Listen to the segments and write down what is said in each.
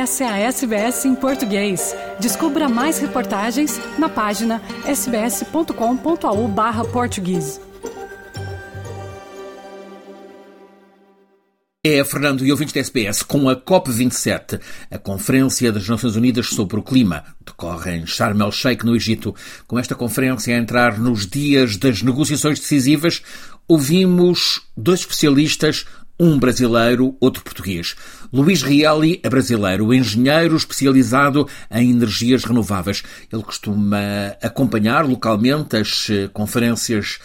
Essa é a SBS em português. Descubra mais reportagens na página sbs.com.au/português. É Fernando e ouvintes da SBS com a COP27, a Conferência das Nações Unidas sobre o Clima, decorre em Sharm el-Sheikh, no Egito. Com esta conferência a entrar nos dias das negociações decisivas, ouvimos dois especialistas um brasileiro, outro português. Luís Rielli é brasileiro, engenheiro especializado em energias renováveis. Ele costuma acompanhar localmente as eh, conferências,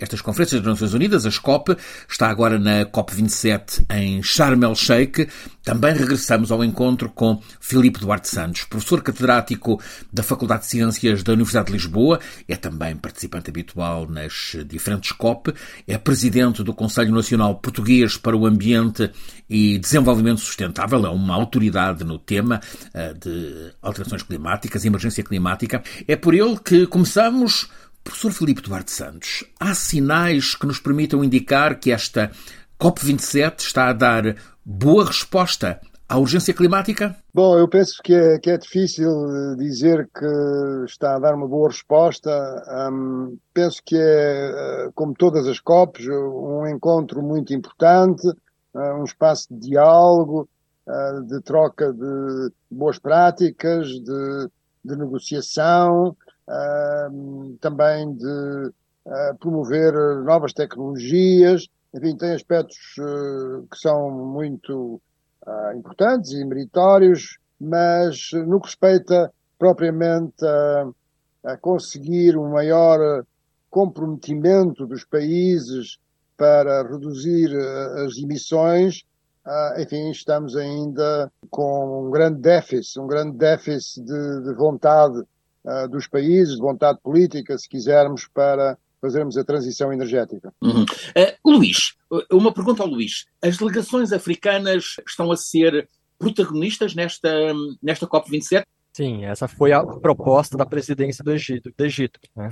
estas conferências das Nações Unidas, as COP. Está agora na COP27 em Sharm el-Sheikh. Também regressamos ao encontro com Filipe Duarte Santos, professor catedrático da Faculdade de Ciências da Universidade de Lisboa, é também participante habitual nas diferentes COP, é presidente do Conselho Nacional Português para o Ambiente e Desenvolvimento Sustentável, é uma autoridade no tema eh, de alterações climáticas, emergência climática. É por ele que começamos. Professor Filipe Duarte Santos, há sinais que nos permitam indicar que esta COP27 está a dar boa resposta à urgência climática? Bom, eu penso que é, que é difícil dizer que está a dar uma boa resposta. Um, penso que é, eh, como todas as COPs, um encontro muito importante, uh, um espaço de diálogo, de troca de boas práticas, de, de negociação, uh, também de promover novas tecnologias. Enfim, tem aspectos que são muito uh, importantes e meritórios, mas no que respeita propriamente a, a conseguir um maior comprometimento dos países para reduzir uh, as emissões, uh, enfim, estamos ainda com um grande déficit, um grande déficit de, de vontade dos países, de vontade política, se quisermos, para fazermos a transição energética. Uhum. Uh, Luís, uma pergunta ao Luís. As delegações africanas estão a ser protagonistas nesta, nesta COP27? Sim, essa foi a proposta da presidência do Egito. Do Egito né?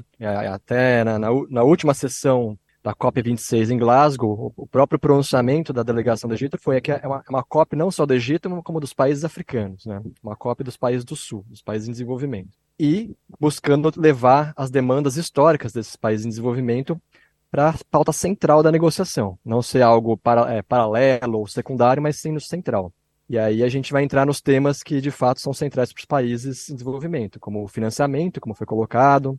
Até na, na, na última sessão da COP26 em Glasgow, o próprio pronunciamento da delegação do Egito foi que é uma, é uma COP não só do Egito, como dos países africanos, né? uma COP dos países do Sul, dos países em desenvolvimento. E buscando levar as demandas históricas desses países em desenvolvimento para a pauta central da negociação, não ser algo para, é, paralelo ou secundário, mas sim no central. E aí a gente vai entrar nos temas que de fato são centrais para os países em desenvolvimento, como o financiamento, como foi colocado,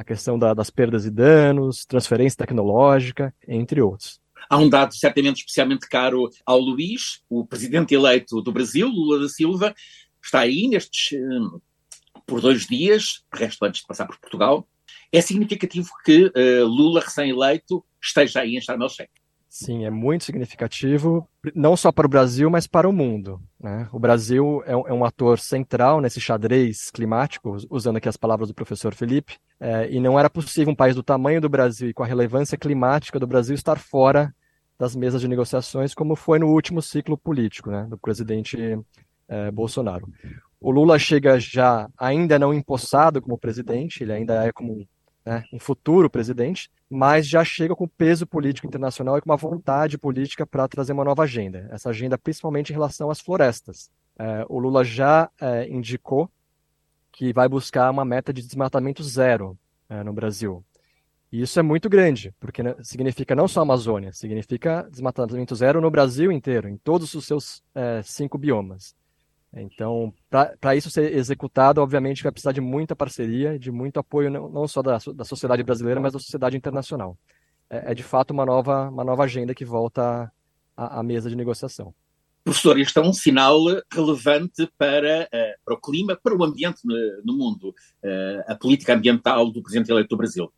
a questão da, das perdas e danos, transferência tecnológica, entre outros. Há um dado certamente especialmente caro ao Luís, o presidente eleito do Brasil, Lula da Silva, está aí nestes hum, por dois dias, resto antes de passar por Portugal. É significativo que uh, Lula, recém-eleito, esteja aí em Sharm el-Sheikh. Sim, é muito significativo, não só para o Brasil, mas para o mundo. Né? O Brasil é um, é ator central nesse xadrez climático, usando aqui as palavras do professor Felipe, é, e não era possível um país do tamanho do Brasil e com a relevância climática do Brasil estar fora das mesas de negociações, como foi no último ciclo político né, do presidente é, Bolsonaro. O Lula chega já ainda não empossado como presidente, ele ainda é como né, um futuro presidente, mas já chega com peso político internacional e com uma vontade política para trazer uma nova agenda. Essa agenda, principalmente em relação às florestas. É, o Lula já é, indicou que vai buscar uma meta de desmatamento zero é, no Brasil. E isso é muito grande, porque né, significa não só Amazônia, significa desmatamento zero no Brasil inteiro, em todos os seus é, cinco biomas. Então, para isso ser executado, obviamente vai precisar de muita parceria, de muito apoio, não, não só da, da sociedade brasileira, mas da sociedade internacional. É, é de fato uma nova, uma nova agenda que volta à, à mesa de negociação. Professor, este é um sinal relevante para, uh, para o clima, para o ambiente no, mundo, uh, a política ambiental do Presidente eleito do Brasil.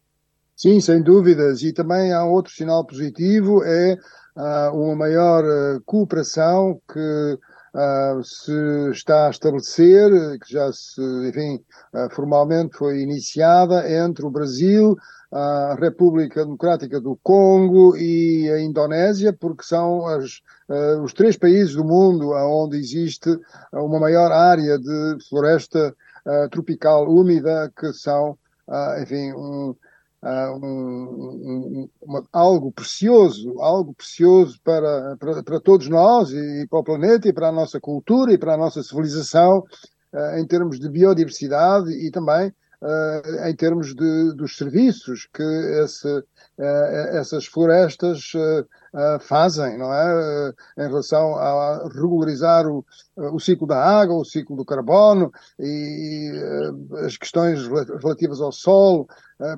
Sim, sem dúvidas. E também há outro sinal positivo, é uh, uma maior cooperação que uh, se está a estabelecer, que já se, enfim, uh, formalmente foi iniciada entre o Brasil, a República Democrática do Congo e a Indonésia, porque são as, uh, os três países do mundo onde existe uma maior área de floresta tropical úmida, que são, enfim, um, uh, um, um, uma, algo precioso, algo precioso para, para, para, todos nós e, para o planeta e para a nossa cultura e para a nossa civilização uh, em termos de biodiversidade e também uh, em termos de, dos serviços que esse, essas florestas fazem, não é? em relação a regularizar o, o ciclo da água, o ciclo do carbono e as questões relativas ao solo,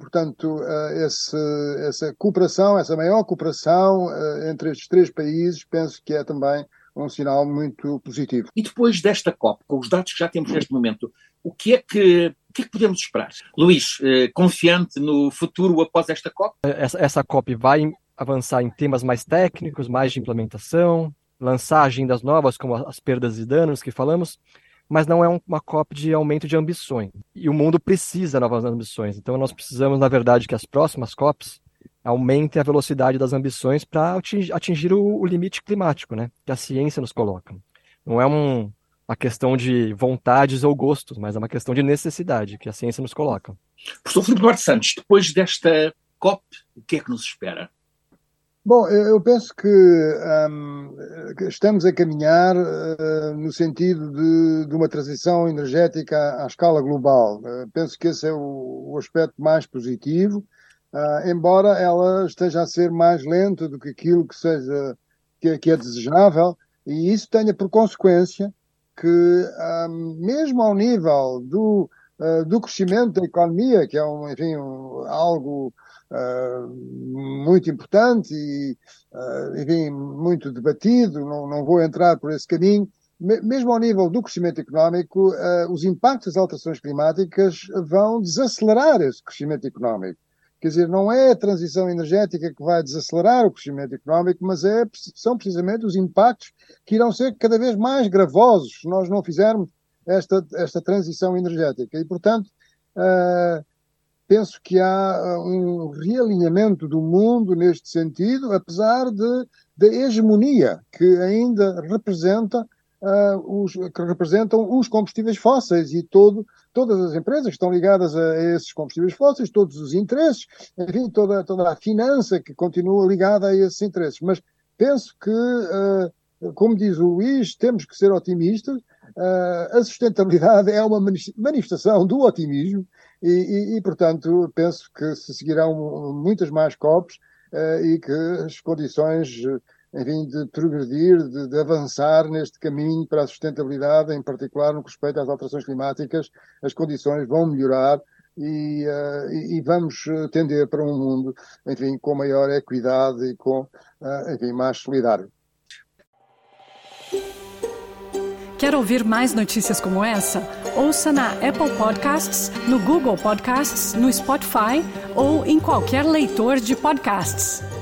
portanto, esse, essa cooperação, essa maior cooperação entre estes três países, penso que é também um sinal muito positivo. E depois desta COP, com os dados que já temos neste momento, o que é que, o que, é que podemos esperar? Luís, confiante no futuro após esta COP? Essa, essa COP vai avançar em temas mais técnicos, mais de implementação, lançar agendas novas, como as perdas e danos que falamos, mas não é uma COP de aumento de ambições. E o mundo precisa de novas ambições. Então nós precisamos, na verdade, que as próximas COPs aumentem a velocidade das ambições para atingir o, o, limite climático, né? Que a ciência nos coloca. Não é um, uma questão de vontades ou gostos, mas é uma questão de necessidade que a ciência nos coloca. Professor Filipe Duarte Santos, depois desta COP, o que é que nos espera? Bom, eu penso que um, estamos a caminhar uh, no sentido de, de, uma transição energética à, escala global. Uh, penso que esse é o, o aspecto mais positivo, uh, embora ela esteja a ser mais lenta do que aquilo que seja que, que é desejável, e isso tenha por consequência que, um, mesmo ao nível do, do crescimento da economia, que é um, enfim, um, algo uh, muito importante e, uh, enfim, muito debatido, não, não vou entrar por esse caminho. Mesmo ao nível do crescimento económico, uh, os impactos das alterações climáticas vão desacelerar esse crescimento económico. Quer dizer, não é a transição energética que vai desacelerar o crescimento económico, mas é, são precisamente os impactos que irão ser cada vez mais gravosos se nós não fizermos esta, esta transição energética. E, portanto, uh, penso que há uh, um realinhamento do mundo neste sentido, apesar de, da hegemonia que ainda representa uh, os, que representam os combustíveis fósseis e todo, todas as empresas que estão ligadas a, esses combustíveis fósseis, todos os interesses, enfim, toda, toda a finança que continua ligada a esses interesses. Mas penso que, uh, como diz o Luís, temos que ser otimistas. Uh, a sustentabilidade é uma manifestação do otimismo e, e, e, portanto, penso que se seguirão muitas mais COPs uh, e que as condições, enfim, de progredir, de, de, avançar neste caminho para a sustentabilidade, em particular no que respeita às alterações climáticas, as condições vão melhorar e, uh, e, vamos tender para um mundo, enfim, com maior equidade e com, uh, enfim, mais solidário. Quer ouvir mais notícias como essa? Ouça na Apple Podcasts, no Google Podcasts, no Spotify ou em qualquer leitor de podcasts.